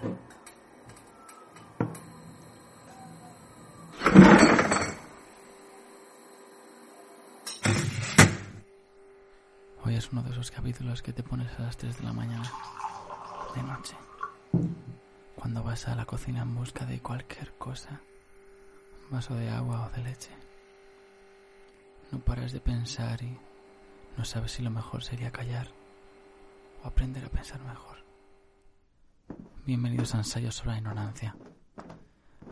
Hoy es uno de esos capítulos que te pones a las 3 de la mañana, de noche, cuando vas a la cocina en busca de cualquier cosa, vaso de agua o de leche. No paras de pensar y no sabes si lo mejor sería callar o aprender a pensar mejor. Bienvenidos a Ensayos sobre la Ignorancia.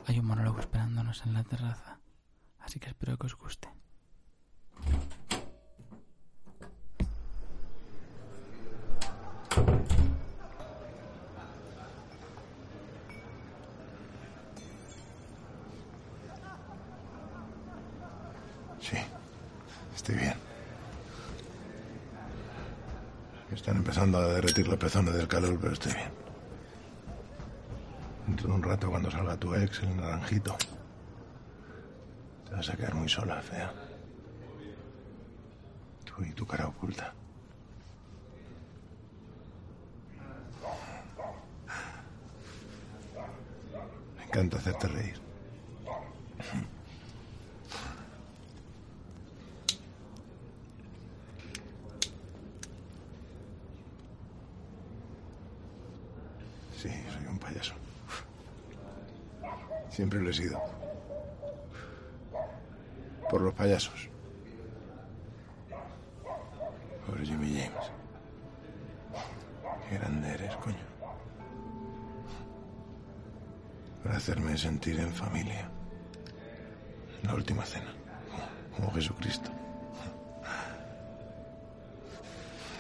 Hay un monólogo esperándonos en la terraza, así que espero que os guste. Sí, estoy bien. Están empezando a derretir los pezones del calor, pero estoy bien. Dentro de un rato, cuando salga tu ex, el naranjito, te vas a quedar muy sola, fea. Tú y tu cara oculta. Me encanta hacerte reír. Sí, soy un payaso. Siempre lo he sido. Por los payasos. Por Jimmy James. Qué grande eres, coño. Por hacerme sentir en familia. La última cena. Como Jesucristo.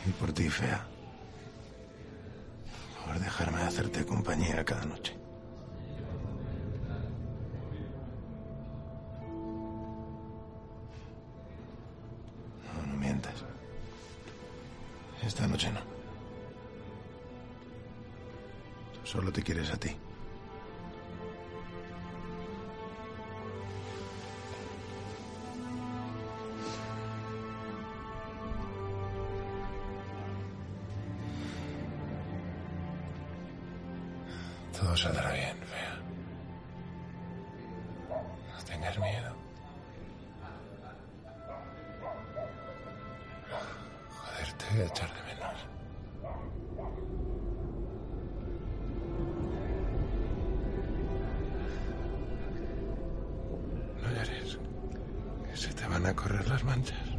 Y por ti, fea por dejarme hacerte compañía cada noche. Esta noche no. Solo te quieres a ti. Todo saldrá bien, voy a echar de menos. No llores, que se te van a correr las manchas.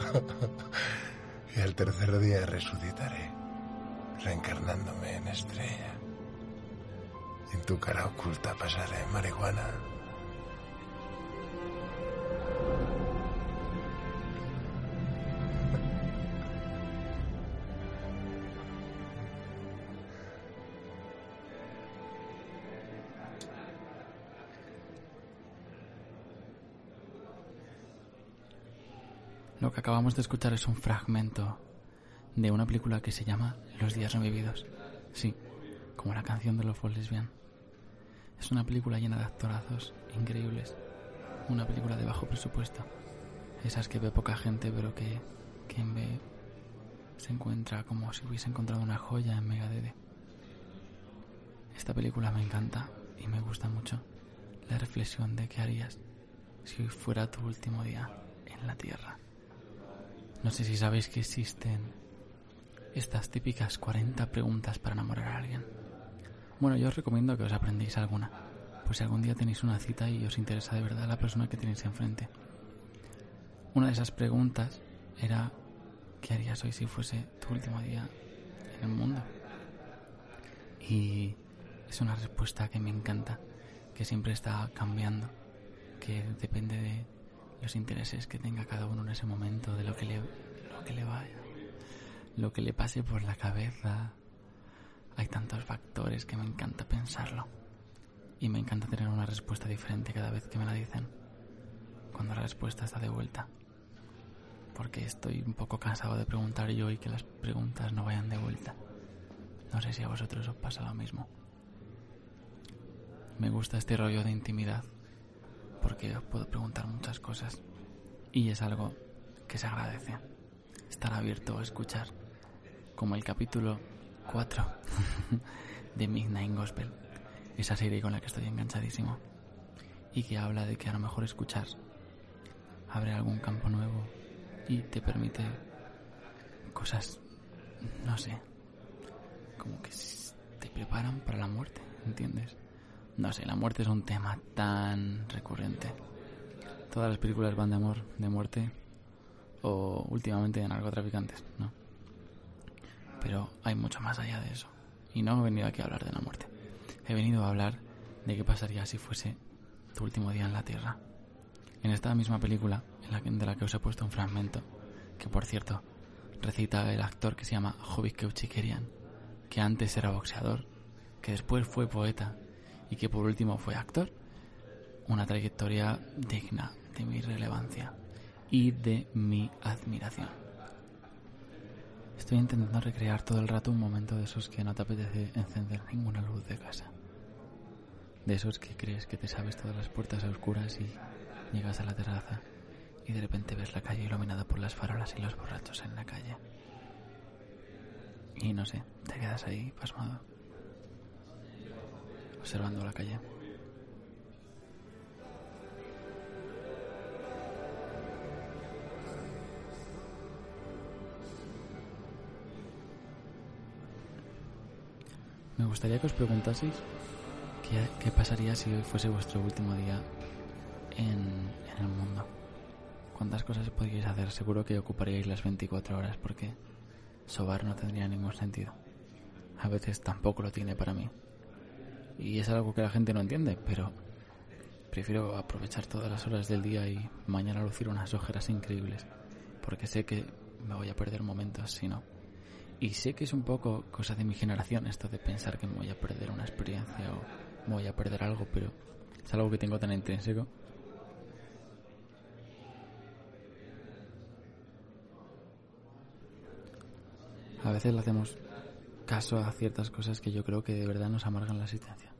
Y al tercer día resucitaré, reencarnándome en estrella. En tu cara oculta pasaré marihuana. Lo que acabamos de escuchar es un fragmento de una película que se llama Los días no vividos. Sí, como la canción de los Four Lesbian. Es una película llena de actorazos increíbles. Una película de bajo presupuesto. Esas que ve poca gente, pero que quien ve se encuentra como si hubiese encontrado una joya en Megadede. Esta película me encanta y me gusta mucho la reflexión de qué harías si hoy fuera tu último día en la Tierra. No sé si sabéis que existen estas típicas 40 preguntas para enamorar a alguien. Bueno, yo os recomiendo que os aprendéis alguna, pues si algún día tenéis una cita y os interesa de verdad la persona que tenéis enfrente. Una de esas preguntas era ¿qué harías hoy si fuese tu último día en el mundo? Y es una respuesta que me encanta, que siempre está cambiando, que depende de los intereses que tenga cada uno en ese momento, de lo que le, lo que le vaya, lo que le pase por la cabeza. Hay tantos factores que me encanta pensarlo. Y me encanta tener una respuesta diferente cada vez que me la dicen. Cuando la respuesta está de vuelta. Porque estoy un poco cansado de preguntar yo y que las preguntas no vayan de vuelta. No sé si a vosotros os pasa lo mismo. Me gusta este rollo de intimidad. Porque os puedo preguntar muchas cosas. Y es algo que se agradece. Estar abierto a escuchar. Como el capítulo 4 de Midnight Gospel esa serie con la que estoy enganchadísimo y que habla de que a lo mejor escuchar abre algún campo nuevo y te permite cosas, no sé, como que te preparan para la muerte, ¿entiendes? No sé, la muerte es un tema tan recurrente. Todas las películas van de amor, de muerte o últimamente de narcotraficantes, ¿no? Pero hay mucho más allá de eso. Y no he venido aquí a hablar de la muerte he venido a hablar de qué pasaría si fuese tu último día en la Tierra. En esta misma película, en la de la que os he puesto un fragmento, que por cierto, recita el actor que se llama Jovic Keuchikerian, que antes era boxeador, que después fue poeta y que por último fue actor. Una trayectoria digna de mi relevancia y de mi admiración. Estoy intentando recrear todo el rato un momento de esos que no te apetece encender ninguna luz de casa. De esos que crees que te sabes todas las puertas a oscuras y llegas a la terraza y de repente ves la calle iluminada por las farolas y los borrachos en la calle. Y no sé, te quedas ahí pasmado, observando la calle. Me gustaría que os preguntaseis ¿Qué, pasaría si hoy fuese vuestro último día en, el mundo? ¿Cuántas cosas podríais hacer? Seguro que ocuparíais las 24 horas porque sobar no tendría ningún sentido. A veces tampoco lo tiene para mí. Y es algo que la gente no entiende, pero prefiero aprovechar todas las horas del día y mañana lucir unas ojeras increíbles, porque sé que me voy a perder momentos si no. Y sé que es un poco cosa de mi generación esto de pensar que me voy a perder una experiencia o voy a perder algo, pero es algo que tengo tan intrínseco. A veces le hacemos caso a ciertas cosas que yo creo que de verdad nos amargan la existencia.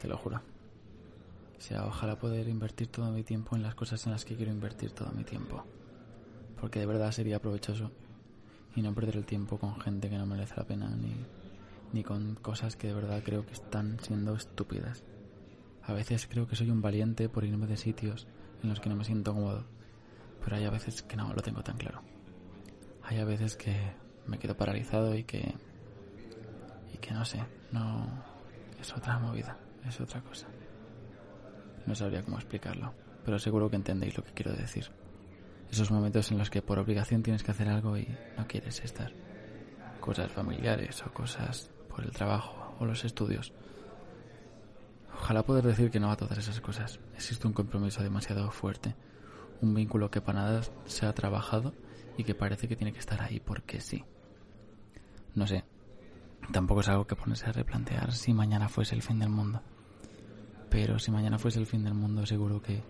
Te lo juro. O sea, ojalá poder invertir todo mi tiempo en las cosas en las que quiero invertir todo mi tiempo. Porque de verdad sería provechoso. Y no perder el tiempo con gente que no merece la pena ni ni con cosas que de verdad creo que están siendo estúpidas. A veces creo que soy un valiente por irme de sitios en los que no me siento cómodo, pero hay a veces que no lo tengo tan claro. Hay a veces que me quedo paralizado y que no sé, no es otra movida, es otra cosa. No sabría cómo explicarlo, pero seguro que entendéis lo que quiero decir. Esos momentos en los que por obligación tienes que hacer algo y no quieres estar. Cosas familiares o cosas el trabajo o los estudios. Ojalá poder decir que no a todas esas cosas. Existe un compromiso demasiado fuerte, un vínculo que para nada se ha trabajado y que parece que tiene que estar ahí porque sí. No sé, tampoco es algo que ponerse a replantear si mañana fuese el fin del mundo. Pero si mañana fuese el fin del mundo, seguro que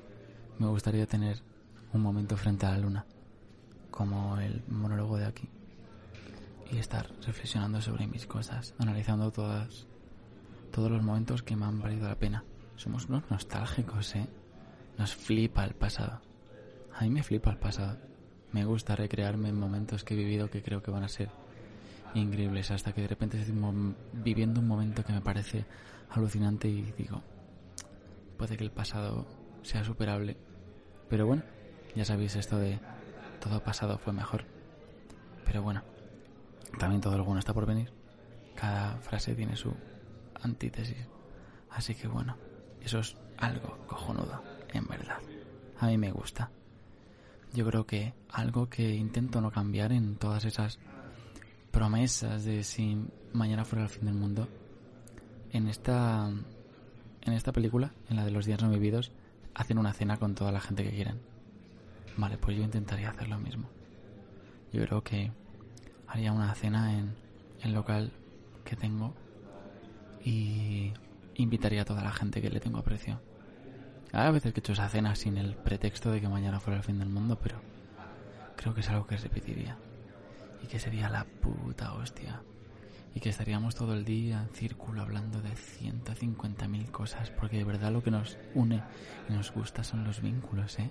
me gustaría tener un momento frente a la luna, como el monólogo de aquí y estar reflexionando sobre mis cosas, analizando todas, todos los momentos que me han valido la pena. Somos unos nostálgicos, ¿eh? Nos flipa el pasado. A mí me flipa el pasado. Me gusta recrearme en momentos que he vivido que creo que van a ser increíbles hasta que de repente estoy viviendo un momento que me parece alucinante y digo, puede que el pasado sea superable. Pero bueno, ya sabéis esto de todo pasado fue mejor. Pero bueno, también todo lo bueno está por venir. Cada frase tiene su antítesis. Así que bueno, eso es algo cojonudo, en verdad. A mí me gusta. Yo creo que algo que intento no cambiar en todas esas promesas de si mañana fuera el fin del mundo, en esta en esta película, en la de los días no vividos, hacen una cena con toda la gente que quieren. Vale, pues yo intentaría hacer lo mismo. Yo creo que haría una cena en el local que tengo y, invitaría a toda la gente que le tengo aprecio. Hay veces que he hecho esa cena sin el pretexto de que mañana fuera el fin del mundo, pero creo que es algo que repetiría. Y que sería la puta hostia. Y que estaríamos todo el día en círculo hablando de 150.000 cosas, porque de verdad lo que nos une y nos gusta son los vínculos, ¿eh?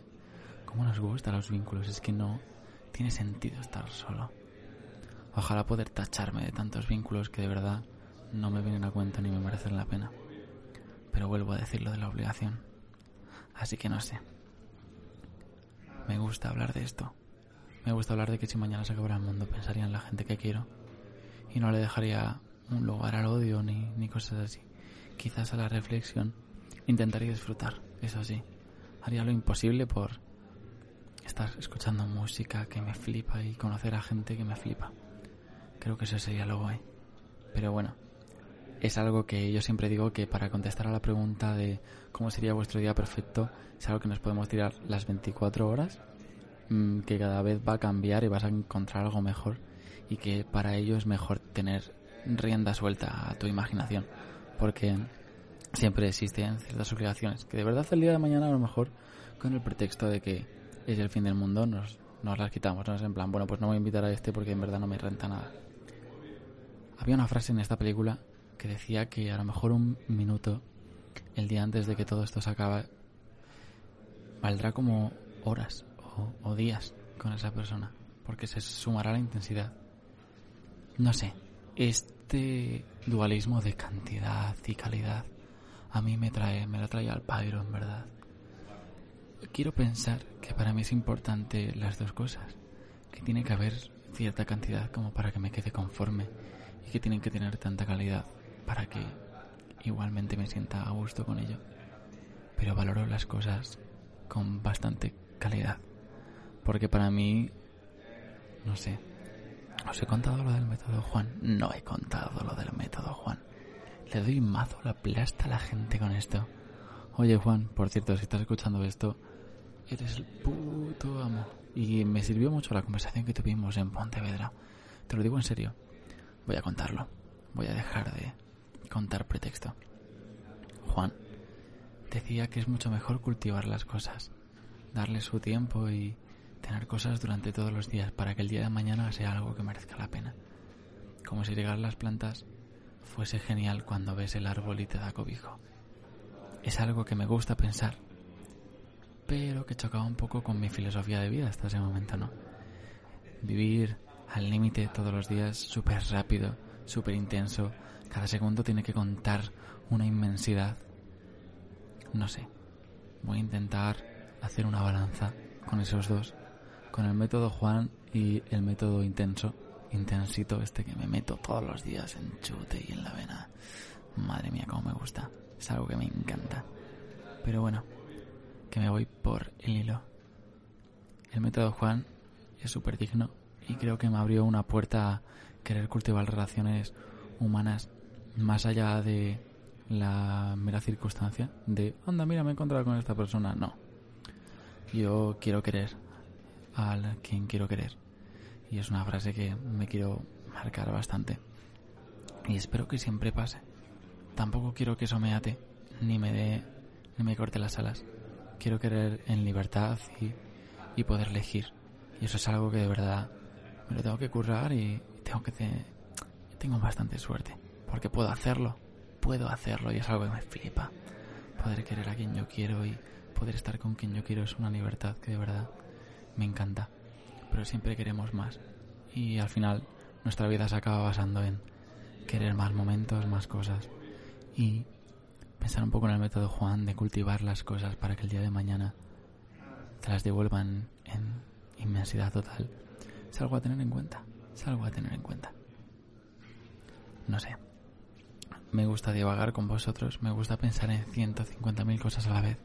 ¿Cómo nos gustan los vínculos? Es que no tiene sentido estar solo. Ojalá poder tacharme de tantos vínculos que de verdad no me vienen a cuenta ni me merecen la pena. Pero vuelvo a decir lo de la obligación. Así que no sé. Me gusta hablar de esto. Me gusta hablar de que si mañana se acabara el mundo pensaría en la gente que quiero y no le dejaría un lugar al odio ni, ni cosas así. Quizás a la reflexión intentaría disfrutar, eso sí. Haría lo imposible por estar escuchando música que me flipa y conocer a gente que me flipa. Creo que eso sería lo guay. Pero bueno, es algo que yo siempre digo que para contestar a la pregunta de cómo sería vuestro día perfecto, es algo que nos podemos tirar las 24 horas, mm, que cada vez va a cambiar y vas a encontrar algo mejor y que para ello es mejor tener rienda suelta a tu imaginación, porque siempre existen ciertas obligaciones que de verdad el día de mañana a lo mejor con el pretexto de que es el fin del mundo nos, nos las quitamos, no es en plan, bueno, pues no voy a invitar a este porque en verdad no me renta nada. Había una frase en esta película que decía que a lo mejor un minuto el día antes de que todo esto se acabe valdrá como horas o, días con esa persona porque se sumará la intensidad. No sé, este dualismo de cantidad y calidad a mí me trae, me la trae al pairo en verdad. Quiero pensar que para mí es importante las dos cosas, que tiene que haber cierta cantidad como para que me quede conforme y que tienen que tener tanta calidad para que igualmente me sienta a gusto con ello. Pero valoro las cosas con bastante calidad. Porque para mí, no sé, ¿os he contado lo del método Juan? No he contado lo del método Juan. Le doy mazo la plasta a la gente con esto. Oye Juan, por cierto, si estás escuchando esto, eres el puto amo. Y me sirvió mucho la conversación que tuvimos en Pontevedra. Te lo digo en serio. Voy a contarlo. Voy a dejar de contar pretexto. Juan decía que es mucho mejor cultivar las cosas, darle su tiempo y tener cosas durante todos los días para que el día de mañana sea algo que merezca la pena. Como si regar las plantas fuese genial cuando ves el árbol y te da cobijo. Es algo que me gusta pensar, pero que chocaba un poco con mi filosofía de vida hasta ese momento, ¿no? Vivir al límite todos los días, súper rápido, súper intenso, cada segundo tiene que contar una inmensidad. No sé. Voy a intentar hacer una balanza con esos dos. Con el método Juan y el método intenso. Intensito este que me meto todos los días en chute y en la vena. Madre mía, cómo me gusta. Es algo que me encanta. Pero bueno, que me voy por el hilo. El método Juan es súper digno y creo que me abrió una puerta a querer cultivar relaciones humanas más allá de la mera circunstancia de, anda, mira, me he encontrado con esta persona. No. Yo quiero querer a quien quiero querer. Y es una frase que me quiero marcar bastante. Y espero que siempre pase. Tampoco quiero que eso me ate, ni me dé, ni me corte las alas. Quiero querer en libertad y, y poder elegir. Y eso es algo que de verdad me lo tengo que currar y tengo que... tengo bastante suerte porque puedo hacerlo, puedo hacerlo y es algo que me flipa. Poder querer a quien yo quiero y poder estar con quien yo quiero es una libertad que de verdad me encanta. Pero siempre queremos más y al final nuestra vida se acaba basando en querer más momentos, más cosas y pensar un poco en el método Juan de cultivar las cosas para que el día de mañana te las devuelvan en inmensidad total. Es algo a tener en cuenta, es algo a tener en cuenta. No sé. Me gusta divagar con vosotros, me gusta pensar en 150.000 cosas a la vez.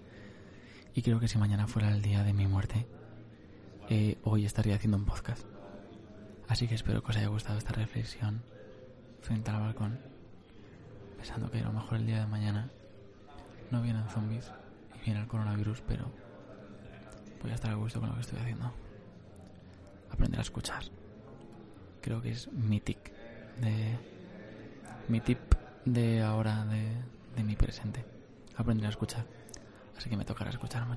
Y creo que si mañana fuera el día de mi muerte, eh, hoy estaría haciendo un podcast. Así que espero que os haya gustado esta reflexión frente al balcón, pensando que a lo mejor el día de mañana no vienen zombies y viene el coronavirus, pero voy a estar a gusto con lo que estoy haciendo. Aprender a escuchar. Creo que es mi tic de mi tip de ahora de, de mi presente. Aprender a escuchar. Así que me tocará escuchar.